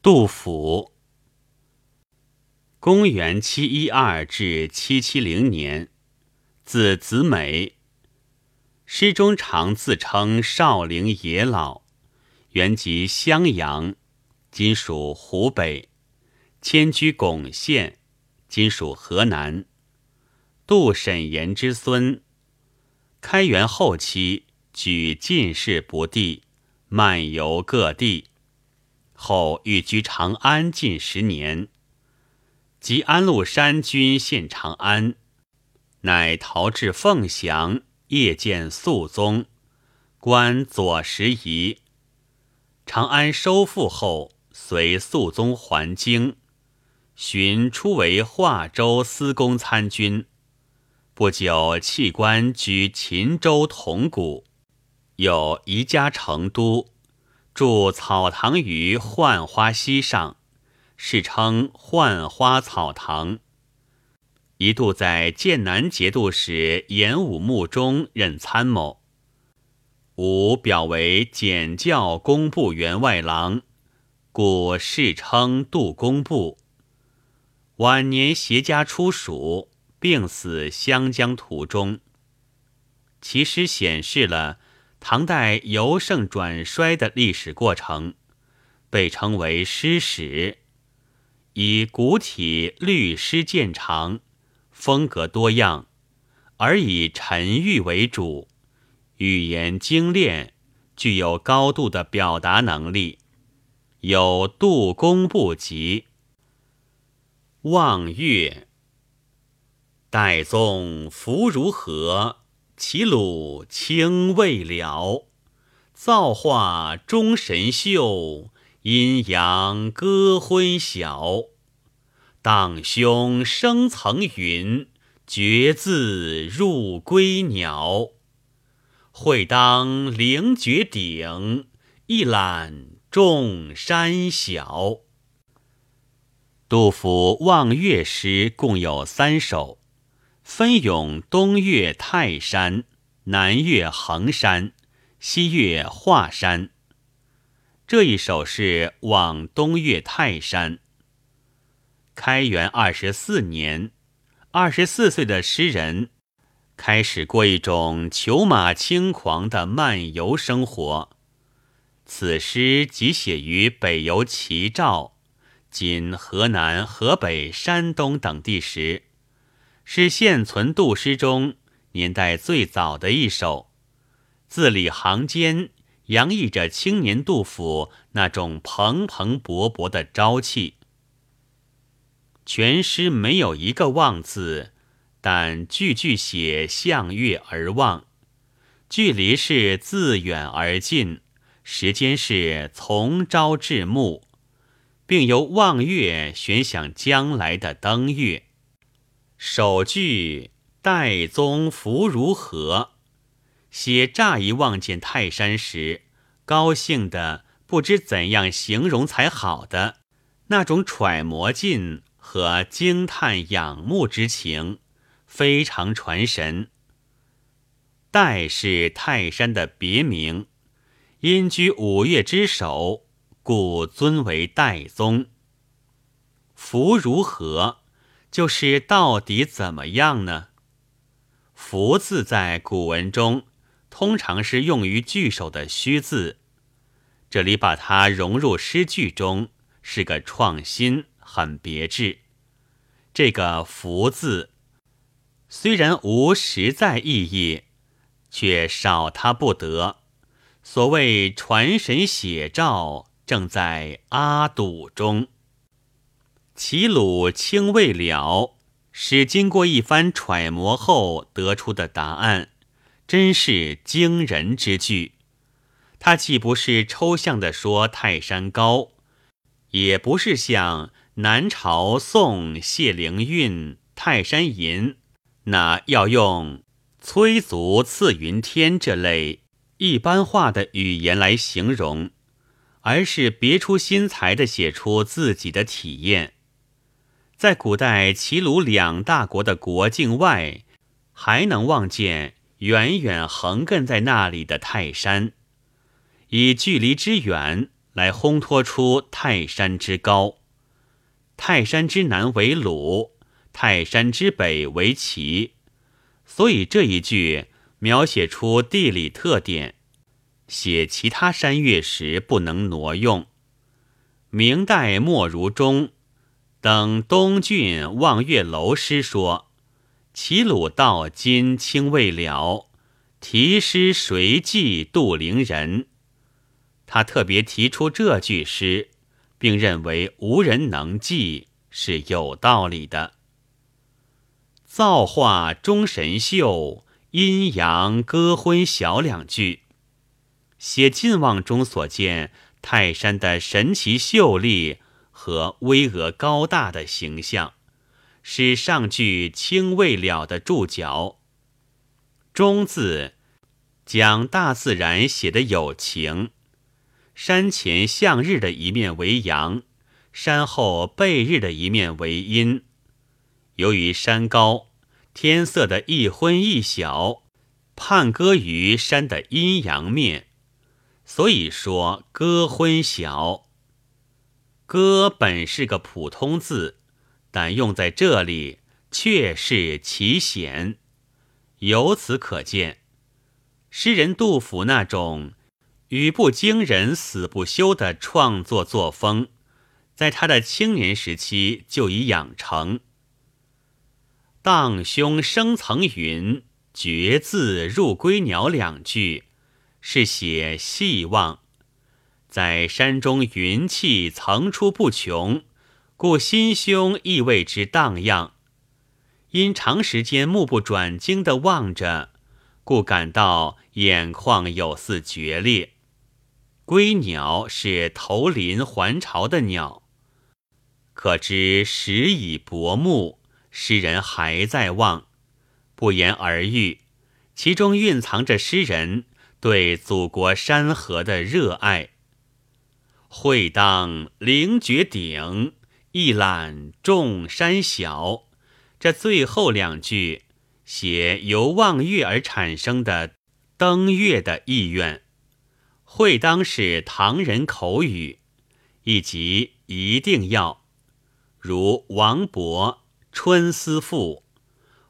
杜甫，公元七一二至七七零年，字子美。诗中常自称少陵野老，原籍襄阳，今属湖北，迁居巩县，今属河南。杜审言之孙。开元后期，举进士不第，漫游各地。后寓居长安近十年，及安禄山军陷长安，乃逃至凤翔，夜见肃宗，观左拾遗。长安收复后，随肃宗还京，寻初为华州司功参军，不久弃官居秦州铜鼓，有移家成都。筑草堂于浣花溪上，世称浣花草堂。一度在剑南节度使严武墓中任参谋。武表为检校工部员外郎，故世称杜工部。晚年携家出蜀，病死湘江途中。其诗显示了。唐代由盛转衰的历史过程，被称为诗史，以古体律诗见长，风格多样，而以沉郁为主，语言精炼，具有高度的表达能力。有《杜工部集》《望岳》，岱宗福如何？齐鲁清未了，造化钟神秀，阴阳割昏晓。荡胸生层云，决眦入归鸟。会当凌绝顶，一览众山小。杜甫望岳诗共有三首。分涌东岳泰山、南岳衡山、西岳华山。这一首是望东岳泰山。开元二十四年，二十四岁的诗人开始过一种裘马轻狂的漫游生活。此诗即写于北游齐赵（今河南、河北、山东等地）时。是现存杜诗中年代最早的一首，字里行间洋溢着青年杜甫那种蓬蓬勃勃的朝气。全诗没有一个望字，但句句写向月而望，距离是自远而近，时间是从朝至暮，并由望月悬想将来的登月。首句“岱宗福如何”，写乍一望见泰山时，高兴的不知怎样形容才好的那种揣摩劲和惊叹仰慕之情，非常传神。岱是泰山的别名，因居五岳之首，故尊为岱宗。福如何？就是到底怎么样呢？“福”字在古文中通常是用于句首的虚字，这里把它融入诗句中是个创新，很别致。这个“福”字虽然无实在意义，却少它不得。所谓传神写照，正在阿堵中。齐鲁清未了，是经过一番揣摩后得出的答案，真是惊人之句。它既不是抽象的说泰山高，也不是像南朝宋谢灵运《泰山吟》那要用“催足次云天”这类一般化的语言来形容，而是别出心裁地写出自己的体验。在古代齐鲁两大国的国境外，还能望见远远横亘在那里的泰山。以距离之远来烘托出泰山之高。泰山之南为鲁，泰山之北为齐，所以这一句描写出地理特点，写其他山岳时不能挪用。明代莫如中等东郡望岳楼诗说：“齐鲁道今清未了，题诗谁记杜陵人？”他特别提出这句诗。并认为无人能记是有道理的。造化钟神秀，阴阳割昏晓两句，写晋望中所见泰山的神奇秀丽和巍峨高大的形象，是上句清未了的注脚。中字将大自然写得有情。山前向日的一面为阳，山后背日的一面为阴。由于山高，天色的一昏一晓，判割于山的阴阳面，所以说割昏晓。歌本是个普通字，但用在这里却是奇险。由此可见，诗人杜甫那种。语不惊人死不休的创作作风，在他的青年时期就已养成。荡胸生层云，绝字入归鸟两句，是写细望，在山中云气层出不穷，故心胸亦为之荡漾。因长时间目不转睛地望着，故感到眼眶有似决裂。归鸟是投林还巢的鸟，可知时已薄暮，诗人还在望，不言而喻。其中蕴藏着诗人对祖国山河的热爱。会当凌绝顶，一览众山小。这最后两句写由望月而产生的登月的意愿。会当是唐人口语，以及一定要，如王勃《春思赋》：“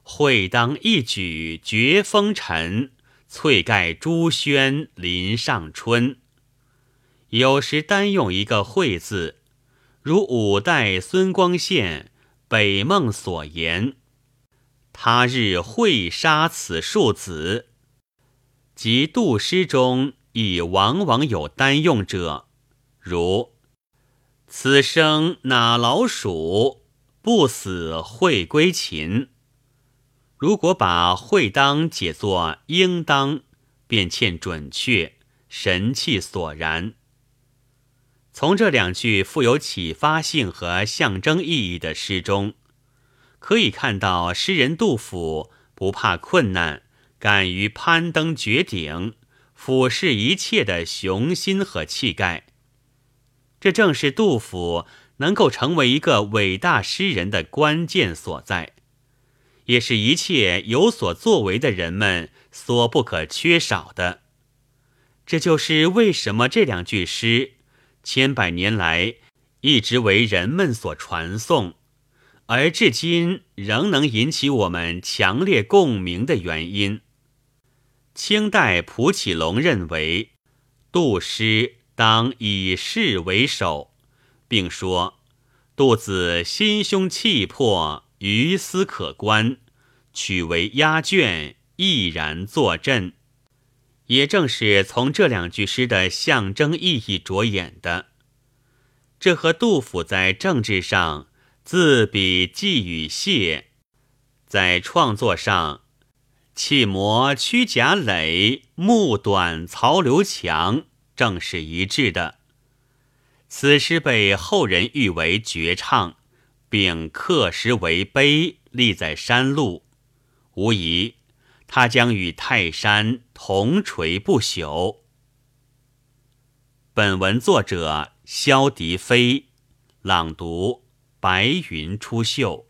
会当一举绝风尘，翠盖朱轩林上春。”有时单用一个“会”字，如五代孙光宪《北梦》所言：“他日会杀此数子。”即杜诗中。已往往有单用者，如“此生哪老鼠，不死会归秦。”如果把“会当”解作“应当”，便欠准确，神气索然。从这两句富有启发性和象征意义的诗中，可以看到诗人杜甫不怕困难，敢于攀登绝顶。俯视一切的雄心和气概，这正是杜甫能够成为一个伟大诗人的关键所在，也是一切有所作为的人们所不可缺少的。这就是为什么这两句诗千百年来一直为人们所传颂，而至今仍能引起我们强烈共鸣的原因。清代蒲启龙认为，杜诗当以事为首，并说：“杜子心胸气魄，于斯可观，取为压卷，毅然坐镇。”也正是从这两句诗的象征意义着眼的。这和杜甫在政治上自比季与谢，在创作上。气磨屈贾垒，目短曹刘强，正是一致的。此诗被后人誉为绝唱，并刻石为碑，立在山路。无疑，他将与泰山同垂不朽。本文作者萧迪飞，朗读：白云出岫。